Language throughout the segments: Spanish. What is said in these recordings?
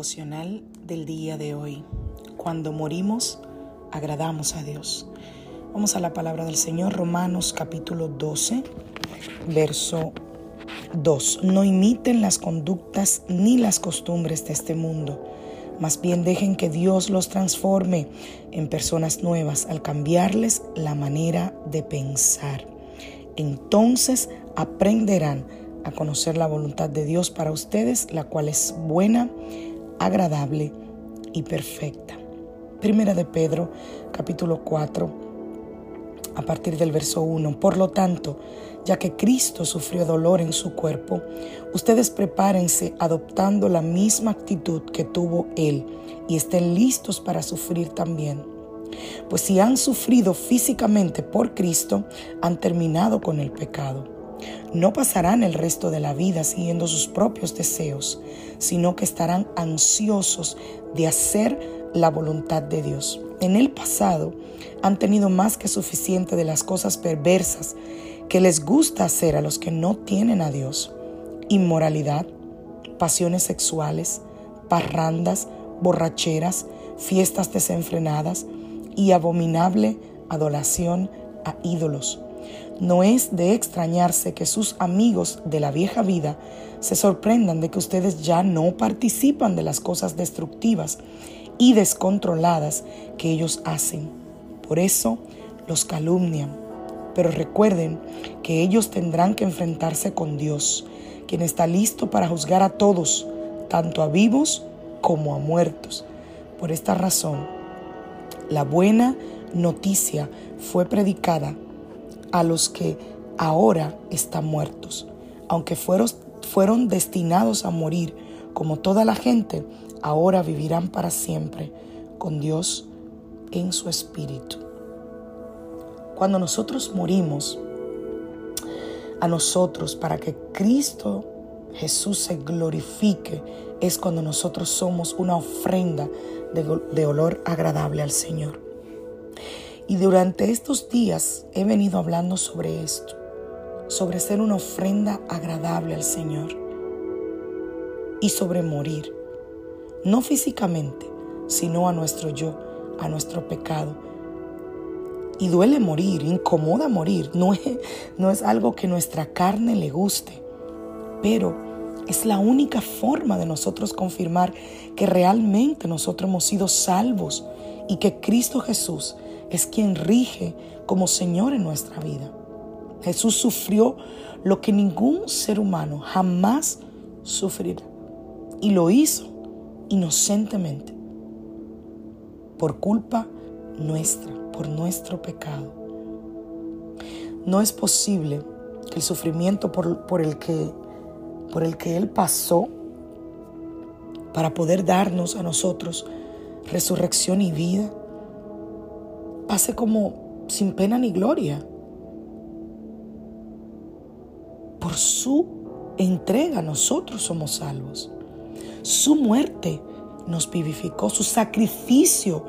Del día de hoy. Cuando morimos, agradamos a Dios. Vamos a la palabra del Señor, Romanos capítulo 12, verso 2. No imiten las conductas ni las costumbres de este mundo. Más bien dejen que Dios los transforme en personas nuevas al cambiarles la manera de pensar. Entonces aprenderán a conocer la voluntad de Dios para ustedes, la cual es buena, agradable y perfecta. Primera de Pedro, capítulo 4, a partir del verso 1. Por lo tanto, ya que Cristo sufrió dolor en su cuerpo, ustedes prepárense adoptando la misma actitud que tuvo Él y estén listos para sufrir también. Pues si han sufrido físicamente por Cristo, han terminado con el pecado no pasarán el resto de la vida siguiendo sus propios deseos, sino que estarán ansiosos de hacer la voluntad de Dios. En el pasado han tenido más que suficiente de las cosas perversas que les gusta hacer a los que no tienen a Dios. Inmoralidad, pasiones sexuales, parrandas, borracheras, fiestas desenfrenadas y abominable adoración a ídolos no es de extrañarse que sus amigos de la vieja vida se sorprendan de que ustedes ya no participan de las cosas destructivas y descontroladas que ellos hacen. Por eso los calumnian. Pero recuerden que ellos tendrán que enfrentarse con Dios, quien está listo para juzgar a todos, tanto a vivos como a muertos. Por esta razón, la buena noticia fue predicada a los que ahora están muertos. Aunque fueron, fueron destinados a morir como toda la gente, ahora vivirán para siempre con Dios en su espíritu. Cuando nosotros morimos a nosotros para que Cristo Jesús se glorifique, es cuando nosotros somos una ofrenda de, de olor agradable al Señor. Y durante estos días he venido hablando sobre esto, sobre ser una ofrenda agradable al Señor y sobre morir, no físicamente, sino a nuestro yo, a nuestro pecado. Y duele morir, incomoda morir, no es, no es algo que nuestra carne le guste, pero es la única forma de nosotros confirmar que realmente nosotros hemos sido salvos y que Cristo Jesús es quien rige como Señor en nuestra vida. Jesús sufrió lo que ningún ser humano jamás sufrirá. Y lo hizo inocentemente, por culpa nuestra, por nuestro pecado. No es posible que el sufrimiento por, por, el que, por el que Él pasó para poder darnos a nosotros resurrección y vida pase como sin pena ni gloria. Por su entrega nosotros somos salvos. Su muerte nos vivificó, su sacrificio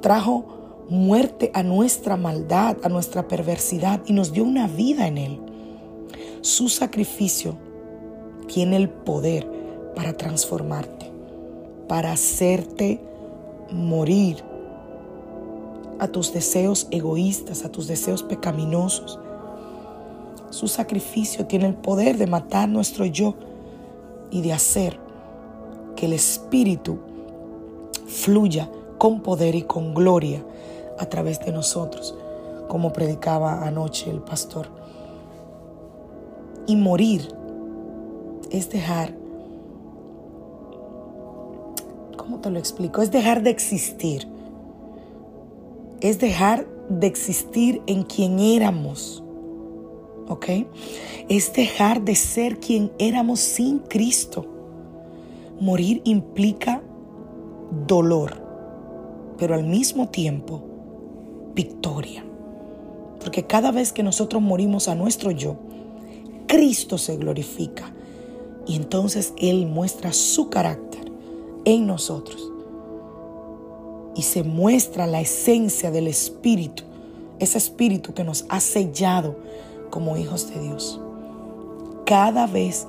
trajo muerte a nuestra maldad, a nuestra perversidad y nos dio una vida en él. Su sacrificio tiene el poder para transformarte, para hacerte morir a tus deseos egoístas, a tus deseos pecaminosos. Su sacrificio tiene el poder de matar nuestro yo y de hacer que el Espíritu fluya con poder y con gloria a través de nosotros, como predicaba anoche el pastor. Y morir es dejar, ¿cómo te lo explico? Es dejar de existir. Es dejar de existir en quien éramos. ¿Ok? Es dejar de ser quien éramos sin Cristo. Morir implica dolor, pero al mismo tiempo victoria. Porque cada vez que nosotros morimos a nuestro yo, Cristo se glorifica y entonces Él muestra su carácter en nosotros. Y se muestra la esencia del Espíritu, ese Espíritu que nos ha sellado como hijos de Dios. Cada vez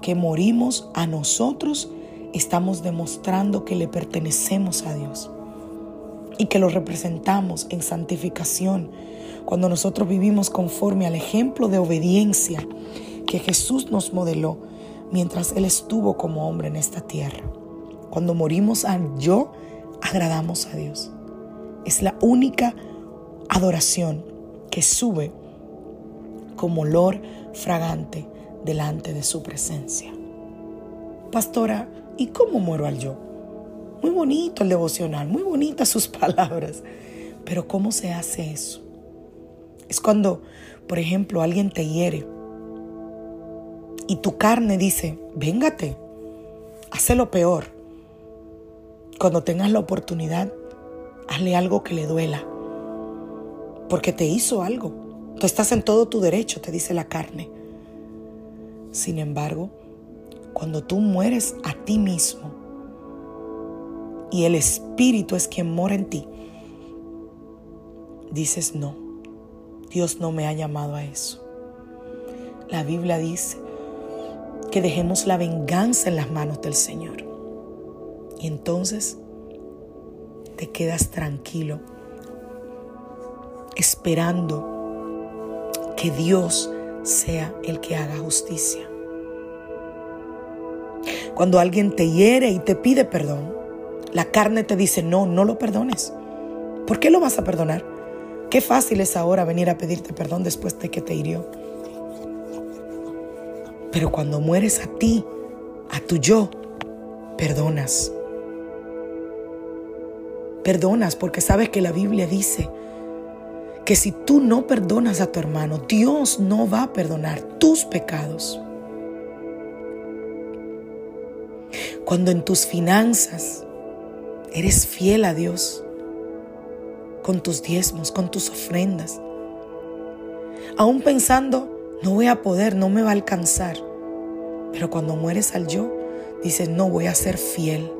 que morimos a nosotros, estamos demostrando que le pertenecemos a Dios y que lo representamos en santificación cuando nosotros vivimos conforme al ejemplo de obediencia que Jesús nos modeló mientras Él estuvo como hombre en esta tierra. Cuando morimos al yo, agradamos a Dios. Es la única adoración que sube como olor fragante delante de su presencia. Pastora, ¿Y cómo muero al yo? Muy bonito el devocional, muy bonitas sus palabras. Pero ¿cómo se hace eso? Es cuando, por ejemplo, alguien te hiere y tu carne dice, véngate, hace lo peor. Cuando tengas la oportunidad, hazle algo que le duela. Porque te hizo algo. Tú estás en todo tu derecho, te dice la carne. Sin embargo, cuando tú mueres a ti mismo y el Espíritu es quien mora en ti, dices no, Dios no me ha llamado a eso. La Biblia dice que dejemos la venganza en las manos del Señor. Y entonces te quedas tranquilo, esperando que Dios sea el que haga justicia. Cuando alguien te hiere y te pide perdón, la carne te dice, no, no lo perdones. ¿Por qué lo vas a perdonar? Qué fácil es ahora venir a pedirte perdón después de que te hirió. Pero cuando mueres a ti, a tu yo, perdonas. Perdonas porque sabes que la Biblia dice que si tú no perdonas a tu hermano, Dios no va a perdonar tus pecados. Cuando en tus finanzas eres fiel a Dios, con tus diezmos, con tus ofrendas, aún pensando, no voy a poder, no me va a alcanzar. Pero cuando mueres al yo, dices, no voy a ser fiel,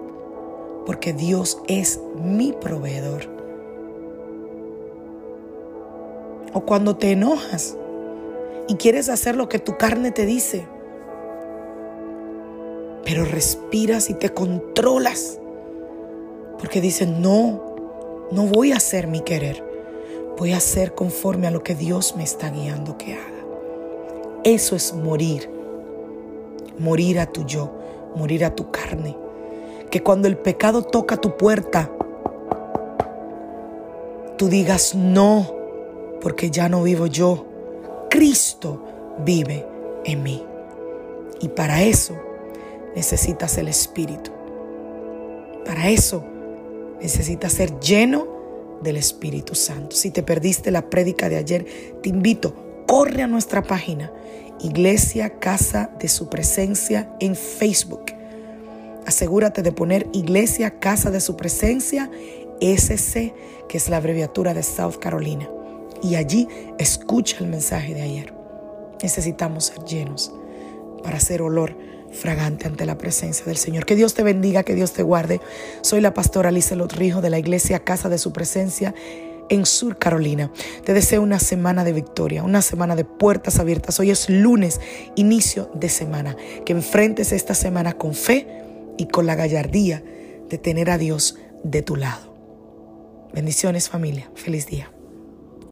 porque Dios es mi proveedor. O cuando te enojas y quieres hacer lo que tu carne te dice, pero respiras y te controlas. Porque dices, no, no voy a hacer mi querer. Voy a hacer conforme a lo que Dios me está guiando que haga. Eso es morir. Morir a tu yo, morir a tu carne. Que cuando el pecado toca tu puerta, tú digas no, porque ya no vivo yo. Cristo vive en mí. Y para eso necesitas el Espíritu. Para eso necesitas ser lleno del Espíritu Santo. Si te perdiste la prédica de ayer, te invito, corre a nuestra página, Iglesia Casa de Su Presencia en Facebook. Asegúrate de poner Iglesia Casa de Su Presencia, SC, que es la abreviatura de South Carolina. Y allí escucha el mensaje de ayer. Necesitamos ser llenos para hacer olor fragante ante la presencia del Señor. Que Dios te bendiga, que Dios te guarde. Soy la pastora Lizelot Rijo de la iglesia Casa de Su Presencia en Sur Carolina. Te deseo una semana de victoria, una semana de puertas abiertas. Hoy es lunes, inicio de semana. Que enfrentes esta semana con fe y con la gallardía de tener a Dios de tu lado. Bendiciones familia. Feliz día.